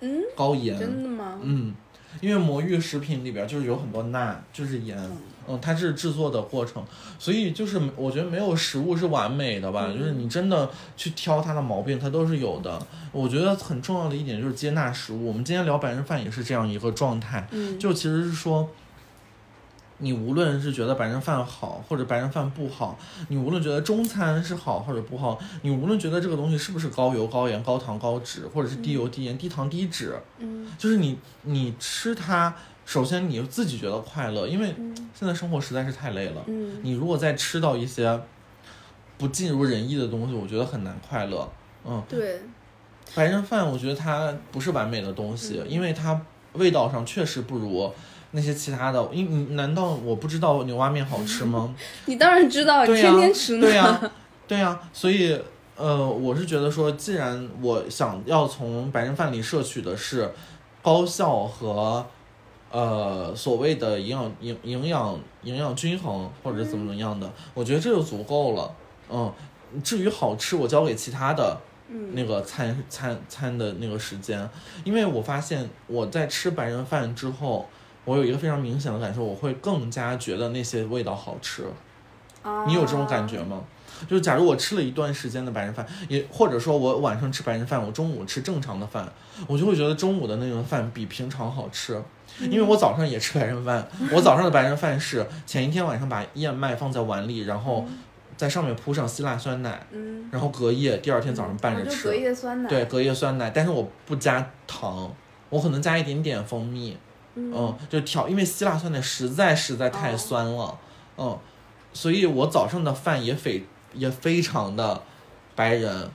嗯，高盐，真的吗？嗯，因为魔芋食品里边就是有很多钠，就是盐，嗯，它是制作的过程，所以就是我觉得没有食物是完美的吧，嗯就是你真的去挑它的毛病，它都是有的。我觉得很重要的一点就是接纳食物。我们今天聊白人饭也是这样一个状态，嗯，就其实是说。你无论是觉得白人饭好或者白人饭不好，你无论觉得中餐是好或者不好，你无论觉得这个东西是不是高油、高盐、高糖、高脂，或者是低油、低盐、低糖、低脂，嗯就是你你吃它，首先你自己觉得快乐，因为嗯现在生活实在是太累了。嗯你如果再吃到一些不尽如人意的东西，我觉得很难快乐。嗯，对，白人饭我觉得它不是完美的东西，嗯因为它味道上确实不如那些其他的。因你难道我不知道牛蛙面好吃吗？<laughs> 你当然知道，你、天天吃呢。对呀、对呀、<laughs> 所以呃，我是觉得说，既然我想要从白人饭里摄取的是高效和呃所谓的营养营营养营养均衡或者怎么怎么样的，我觉得这就足够了。嗯，至于好吃，我交给其他的嗯那个餐餐餐的那个时间，因为我发现我在吃白人饭之后，我有一个非常明显的感受，我会更加觉得那些味道好吃。啊你有这种感觉吗？就是假如我吃了一段时间的白人饭，也或者说我晚上吃白人饭，我中午吃正常的饭，我就会觉得中午的那顿饭比平常好吃，因为我早上也吃白人饭，我早上的白人饭是前一天晚上把燕麦放在碗里，然后在上面铺上希腊酸奶，嗯，然后隔夜，第二天早上拌着吃。哦就隔夜酸奶。对，隔夜酸奶，但是我不加糖，我可能加一点点蜂蜜，嗯，嗯，就调，因为希腊酸奶实在实在太哦酸了，嗯，所以我早上的饭也非也非常的白人，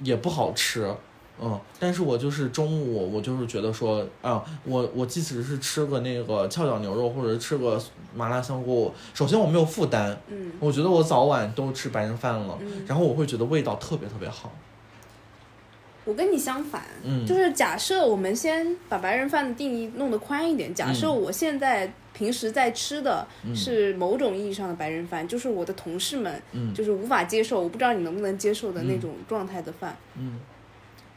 也不好吃，嗯，但是我就是中午我就是觉得说啊，我我即使是吃个那个翘脚牛肉或者吃个麻辣香锅，首先我没有负担，嗯我觉得我早晚都吃白人饭了，嗯，然后我会觉得味道特别特别好，我跟你相反，嗯就是假设我们先把白人饭的定义弄得宽一点，假设我现在平时在吃的嗯是某种意义上的白人饭，就是我的同事们嗯就是无法接受，我不知道你能不能接受的那种状态的饭。嗯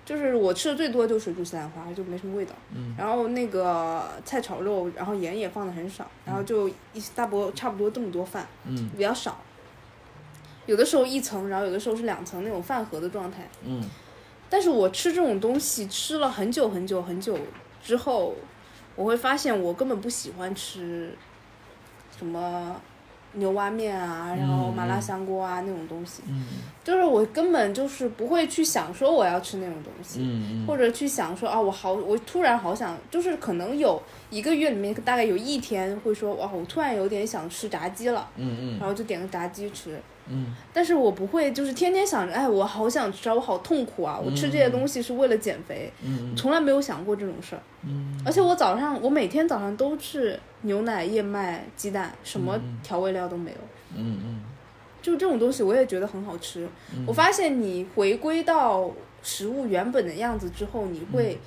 就是我吃的最多就是水煮西兰花，就没什么味道。嗯然后那个菜炒肉，然后盐也放的很少，然后就一大波差不多这么多饭，嗯比较少。有的时候一层，然后有的时候是两层那种饭盒的状态。嗯但是我吃这种东西吃了很久很久很久之后，我会发现我根本不喜欢吃什么牛蛙面啊，然后麻辣香锅啊那种东西，嗯。就是我根本就是不会去想说我要吃那种东西。嗯。或者去想说啊，我好，我突然好想，就是可能有一个月里面大概有一天会说，哇，我突然有点想吃炸鸡了，嗯嗯。然后就点个炸鸡吃，嗯但是我不会就是天天想着，哎，我好想吃啊，我好痛苦啊，我吃这些东西是为了减肥，嗯从来没有想过这种事儿。嗯而且我早上，我每天早上都是牛奶、燕麦、鸡蛋，什么调味料都没有。嗯嗯就这种东西，我也觉得很好吃。我发现你回归到食物原本的样子之后，你会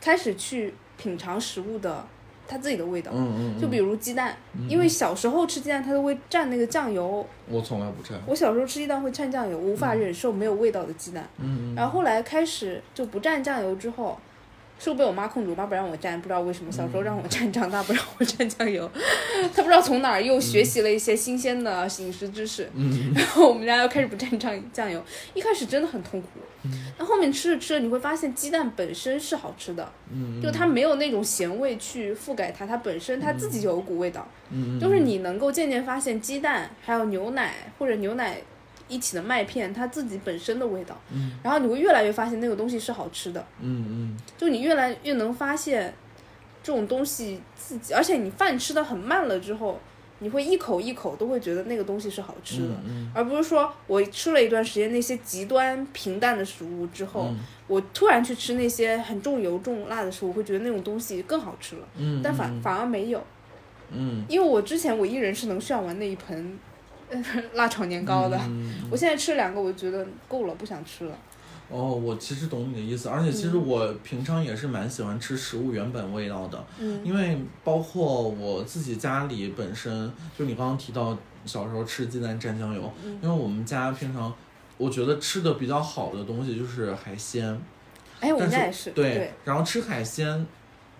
开始去品尝食物的它自己的味道。嗯嗯，就比如鸡蛋，因为小时候吃鸡蛋，它都会蘸那个酱油。我从来不蘸。我小时候吃鸡蛋会蘸酱油，无法忍受没有味道的鸡蛋。嗯然后后来开始就不蘸酱油之后，是不是被我妈控制？我妈不让我蘸，不知道为什么。小时候让我蘸，长大不让我蘸酱油。<laughs> 她不知道从哪儿又学习了一些新鲜的饮食知识。嗯 <laughs> 然后我们家又开始不蘸酱酱油，一开始真的很痛苦。但后面吃着吃着，你会发现鸡蛋本身是好吃的，嗯就它没有那种咸味去覆盖它，它本身它自己有一股味道。嗯就是你能够渐渐发现鸡蛋还有牛奶或者牛奶一起的麦片，它自己本身的味道。嗯。然后你会越来越发现那个东西是好吃的，嗯嗯。就你越来越能发现这种东西自己，而且你饭吃的很慢了之后，你会一口一口都会觉得那个东西是好吃的，嗯而不是说我吃了一段时间那些极端平淡的食物之后，嗯。我突然去吃那些很重油重辣的食物，我会觉得那种东西更好吃了，嗯，但反反而没有。嗯。因为我之前我一人是能炫完那一盆呃 <laughs> 辣炒年糕的，嗯。我现在吃两个，我觉得够了，不想吃了。哦，我其实懂你的意思，而且其实我平常也是蛮喜欢吃食物原本味道的，嗯。因为包括我自己家里本身，就你刚刚提到小时候吃鸡蛋蘸酱油，嗯。因为我们家平常我觉得吃的比较好的东西就是海鲜，哎，我们但家也是，对，然后吃海鲜，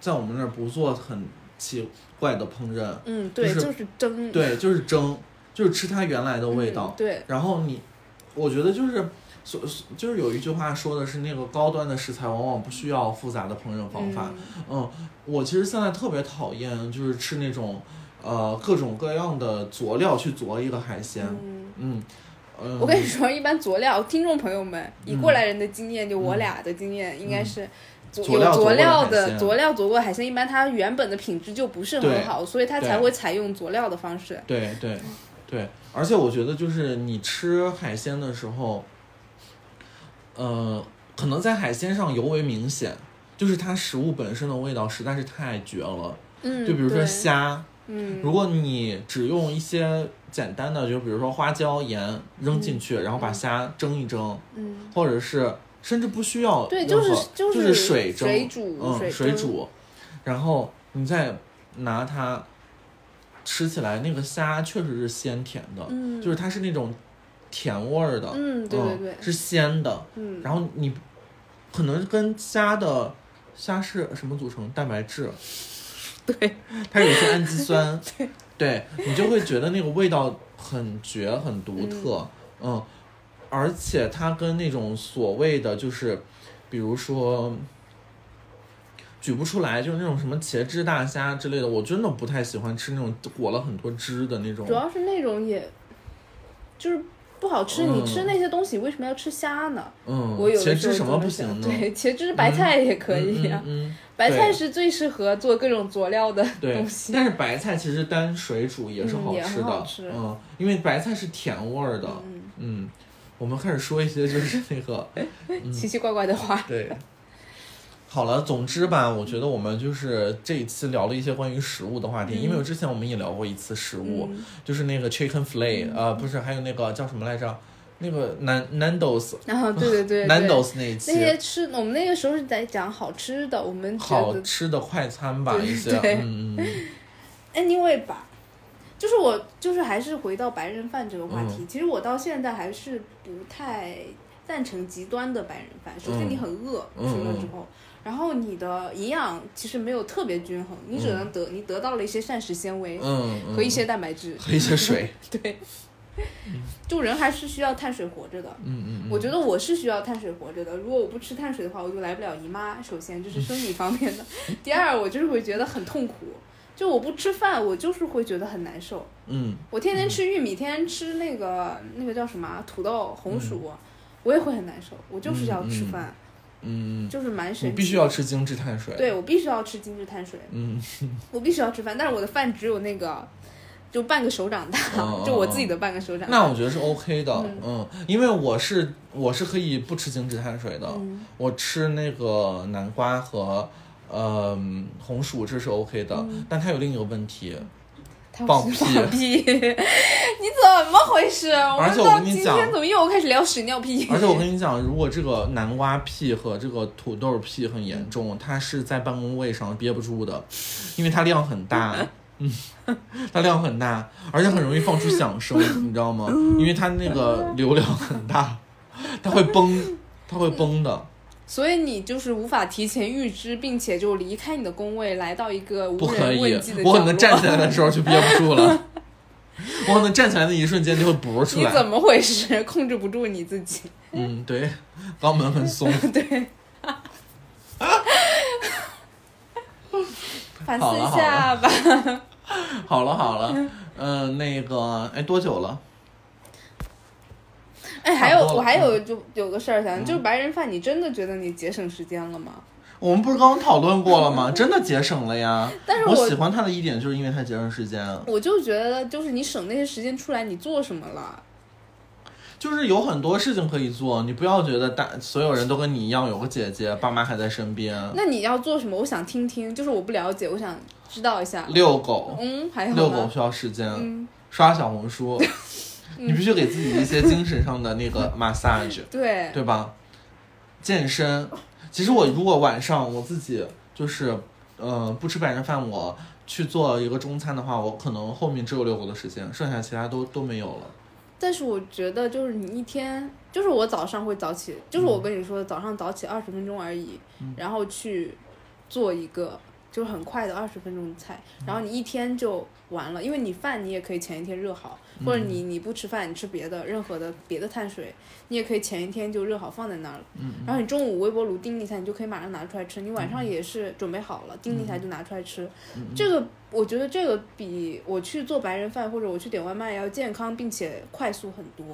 在我们那儿不做很奇怪的烹饪，嗯，对，就是就是蒸，对，就是蒸，就是吃它原来的味道嗯。对，然后你，我觉得就是，所就是有一句话说的是那个高端的食材往往不需要复杂的烹饪方法。嗯我其实现在特别讨厌就是吃那种，呃，各种各样的佐料去佐一个海鲜。嗯，嗯，嗯，我跟你说，一般佐料，听众朋友们，以过来人的经验，就我俩的经验，应该是。佐有佐料的佐料的佐料佐过海鲜，一般它原本的品质就不是很好，所以它才会采用佐料的方式。对对对，而且我觉得就是你吃海鲜的时候，呃，可能在海鲜上尤为明显，就是它食物本身的味道实在是太绝了。嗯，就比如说，虾，嗯，如果你只用一些简单的，就比如说花椒、盐扔进去，然后把虾蒸一蒸，嗯，或者是甚至不需要就是何就就是水蒸，水煮，嗯，水煮，然后你再拿它吃起来，那个虾确实是鲜甜的，嗯，就是它是那种甜味儿的，嗯，对对对，是鲜的，嗯，然后你可能跟虾的虾是什么组成？蛋白质，<laughs> 对，它有一些氨基 <laughs> 酸，对。你就会觉得那个味道很绝、很独特，嗯。而且它跟那种所谓的就是，比如说。举不出来，就是那种什么茄汁大虾之类的，我真的不太喜欢吃那种裹了很多汁的那种主。要是那种也，就是不好吃。嗯你吃那些东西为什么要吃虾呢？嗯，我有茄汁什么不行呢？对，茄汁白菜也可以呀、嗯嗯嗯白菜是最适合做各种佐料的东，西。但是白菜其实单水煮也是好吃的，很好吃嗯，因为白菜是甜味儿的，嗯，嗯，我们开始说一些就是那个，<laughs> 奇奇怪怪的话。对，<laughs> 好了，总之吧，我觉得我们就是这一次聊了一些关于食物的话题，因为之前我们也聊过一次食物，嗯就是那个 chicken fillet，、呃，不是，还有那个叫什么来着？那个 Nan Nando's 然 <laughs> 后对对对 <laughs> 对 Nando's 那一期那。些吃，我们那个时候是在讲好吃的，我们好吃的快餐吧，一些，嗯嗯嗯，<laughs> anyway 吧，就是我就是还是回到白人饭这个话嗯题，其实我到现在还是不太赞成极端的白人饭。首先你很饿，嗯吃了之后，然后你的营养其实没有特别均衡，你只能得、你得到了一些膳食纤维嗯，嗯和一些蛋白质，和一些水，<laughs> 对。就人还是需要碳水活着的，嗯嗯嗯，我觉得我是需要碳水活着的。如果我不吃碳水的话，我就来不了姨妈。首先就是生理方面的，第二我就是会觉得很痛苦。就我不吃饭，我就是会觉得很难受。嗯我天天吃玉米，天天吃那个那个叫什么啊土豆、红薯，我也会很难受。我就是要吃饭，嗯，就是蛮神奇。你必须要。吃精致碳水，，对，我必须要吃精致碳水，嗯 <laughs> 我必须要吃饭，但是我的饭只有那个就半个手掌大，嗯 <laughs> 就我自己的半个手掌大。那我觉得是 OK 的，嗯，因为我是我是可以不吃精致碳水的，嗯我吃那个南瓜和呃红薯这是 OK 的，嗯但它有另一个问题，他放屁放屁，你怎么回事？我而且我跟你讲今天怎么又开始聊屎尿屁？而且我跟 <laughs> 你讲，如果这个南瓜屁和这个土豆屁很严重，它是在办公位上憋不住的，因为它量很大，嗯，<laughs> 它量很大，而且很容易放出响声，你知道吗？因为它那个流量很大，它会崩，它会崩的。所以你就是无法提前预知，并且就离开你的工位，来到一个无不可以人问津的，我可能站起来的时候就憋不住了，<laughs> 我可能站起来的一瞬间就会补出来。你怎么回事？控制不住你自己。嗯，对，肛门很松。<laughs> 对，<laughs> 反思一下吧。好了好了，嗯、那个，哎，多久了？哎，还有我还有就有个事儿想，就是白人饭，你真的觉得你节省时间了吗？我们不是刚刚讨论过了吗？真的节省了呀！<laughs> 但是我我喜欢他的一点就是因为它节省时间，我就觉得，就是你省那些时间出来，你做什么了？就是有很多事情可以做，你不要觉得大所有人都跟你一样有个姐姐，爸妈还在身边。那你要做什么？我想听听，就是我不了解，我想知道一下。遛狗，嗯，还有遛狗？需要时间，嗯，刷小红书，<laughs> 你必须给自己一些精神上的那个 massage，<laughs> 对，对吧？健身，其实我如果晚上我自己就是呃不吃白人饭，我去做一个中餐的话，我可能后面只有遛狗的时间，剩下其他都都没有了。但是我觉得，就是你一天，就是我早上会早起，就是我跟你说的，早上早起二十分钟而已，然后去做一个就是很快的二十分钟的菜，然后你一天就完了，因为你饭你也可以前一天热好，或者你你不吃饭，你吃别的任何的别的碳水，你也可以前一天就热好放在那儿了，然后你中午微波炉叮一下，你就可以马上拿出来吃，你晚上也是准备好了，叮一下就拿出来吃，这个我觉得这个比我去做白人饭或者我去点外卖要健康，并且快速很多。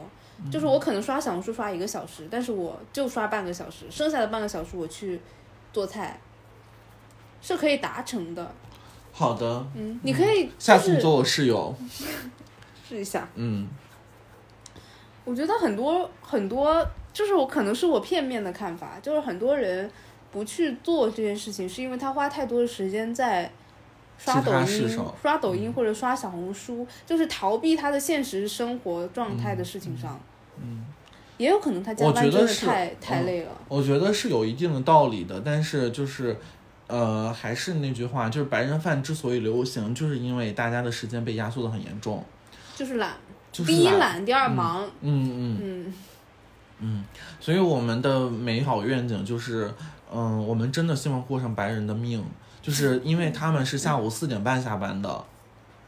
就是我可能刷小红书刷一个小时，但是我就刷半个小时，剩下的半个小时我去做菜，是可以达成的。好的，嗯，你可以就是下次你做我室友。<laughs> 试一下。嗯，我觉得很多很多，就是我可能是我片面的看法，就是很多人不去做这件事情，是因为他花太多的时间在刷抖音刷抖音或者刷小红书，就是逃避他的现实生活状态的事情上。嗯，也有可能他加班真的太太嗯累了。我觉得是有一定的道理的，但是就是。呃，还是那句话，就是白人饭之所以流行，就是因为大家的时间被压缩的很严重，就是懒，就是第一懒懒，第二忙。嗯嗯嗯。嗯，所以我们的美好愿景就是，嗯，我们真的希望过上白人的命，就是因为他们是下午四点半下班的，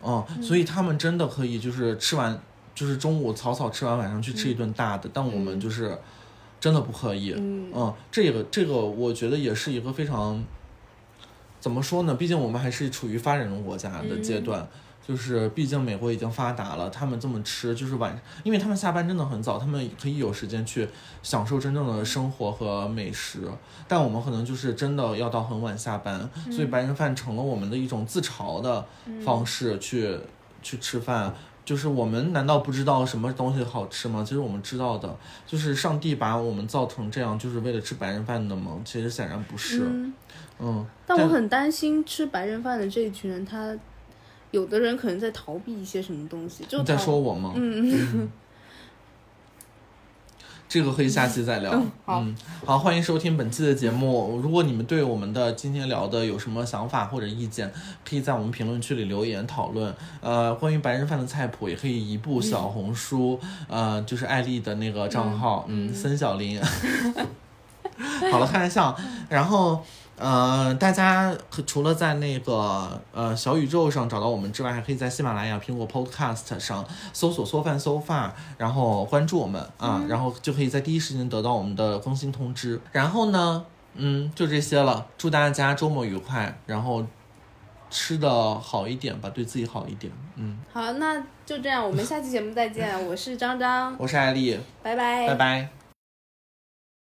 嗯，所以他们真的可以就是吃完，就是中午草草吃完，晚上去吃一顿大的，但我们就是真的不可以，嗯。嗯，这个这个我觉得也是一个非常，怎么说呢？毕竟我们还是处于发展中国家的阶段。就是，毕竟美国已经发达了，他们这么吃，就是晚，因为他们下班真的很早，他们可以有时间去享受真正的生活和美食。但我们可能就是真的要到很晚下班，所以白人饭成了我们的一种自嘲的方式去、去吃饭。就是我们难道不知道什么东西好吃吗？其实我们知道的，就是上帝把我们造成这样，就是为了吃白人饭的吗？其实显然不是。嗯，嗯，但我很担心吃白人饭的这一群人，他有的人可能在逃避一些什么东西。就你在说我吗？嗯，这个可以下期再聊。嗯好嗯，好，欢迎收听本期的节目。如果你们对我们的今天聊的有什么想法或者意见，可以在我们评论区里留言讨论。呃，关于白人饭的菜谱，也可以移步小红书，呃，就是艾丽的那个账号，嗯，森小林。<laughs> 好了，开玩笑。然后，呃，大家可除了在那个呃小宇宙上找到我们之外，还可以在喜马拉雅、苹果 Podcast 上搜索“缩饭 so far”，然后关注我们啊，然后就可以在第一时间得到我们的更新通知。然后呢，嗯，就这些了。祝大家周末愉快，然后吃的好一点吧，对自己好一点。嗯，好，那就这样，我们下期节目再见。我是张张，我是艾丽，拜拜拜拜。